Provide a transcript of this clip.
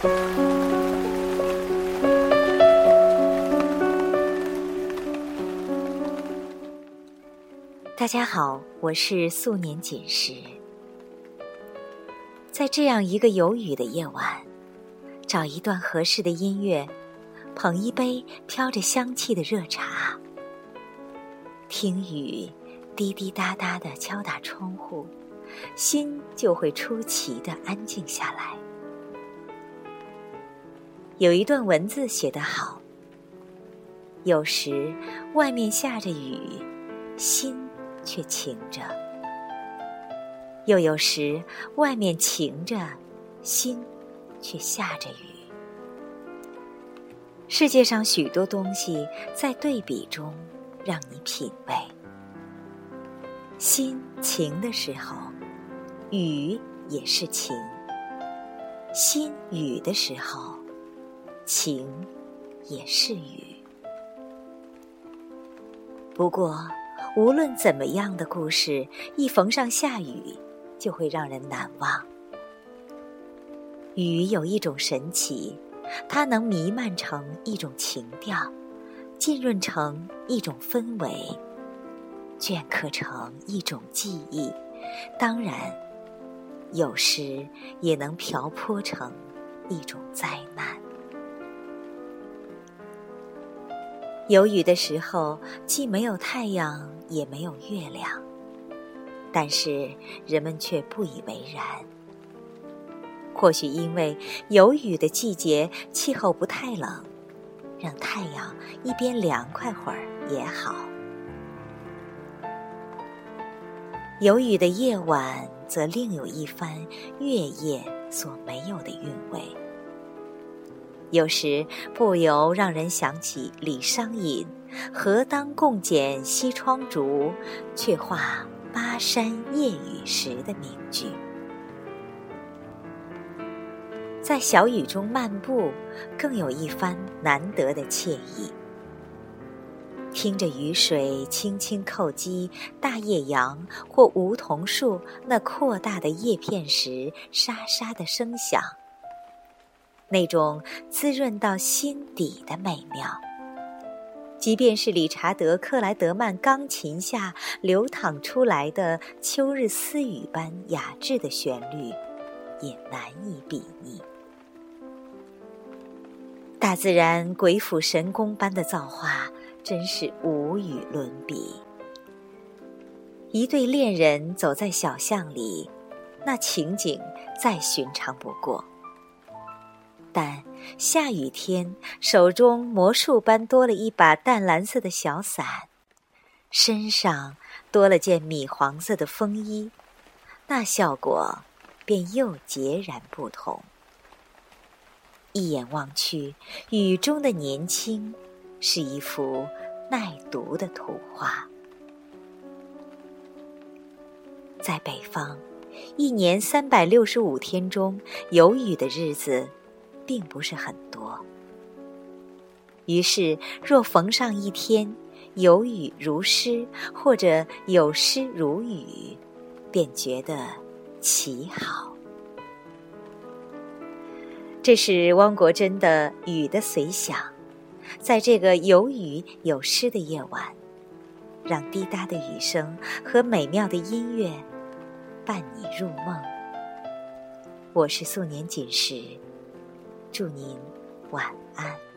大家好我是素年锦时。在这样一个有雨的夜晚找一段合适的音乐捧一杯飘着香气的热茶听雨滴滴答答的敲打窗户心就会出奇的安静下来。有一段文字写得好：有时外面下着雨，心。却晴着，又有时外面晴着，心却下着雨。世界上许多东西在对比中让你品味。心晴的时候，雨也是晴；心雨的时候，晴也是雨。不过。无论怎么样的故事，一逢上下雨，就会让人难忘。雨有一种神奇，它能弥漫成一种情调，浸润成一种氛围，镌刻成一种记忆。当然，有时也能瓢泼成一种灾难。有雨的时候，既没有太阳，也没有月亮，但是人们却不以为然。或许因为有雨的季节，气候不太冷，让太阳一边凉快会儿也好。有雨的夜晚，则另有一番月夜所没有的韵味。有时不由让人想起李商隐“何当共剪西窗烛，却话巴山夜雨时”的名句。在小雨中漫步，更有一番难得的惬意。听着雨水轻轻叩击大叶杨或梧桐树那扩大的叶片时，沙沙的声响。那种滋润到心底的美妙，即便是理查德·克莱德曼钢琴下流淌出来的秋日私语般雅致的旋律，也难以比拟。大自然鬼斧神工般的造化，真是无与伦比。一对恋人走在小巷里，那情景再寻常不过。但下雨天，手中魔术般多了一把淡蓝色的小伞，身上多了件米黄色的风衣，那效果便又截然不同。一眼望去，雨中的年轻是一幅耐读的图画。在北方，一年三百六十五天中有雨的日子。并不是很多，于是若逢上一天有雨如诗，或者有诗如雨，便觉得奇好。这是汪国真的《雨的随想》，在这个有雨有诗的夜晚，让滴答的雨声和美妙的音乐伴你入梦。我是素年锦时。祝您晚安。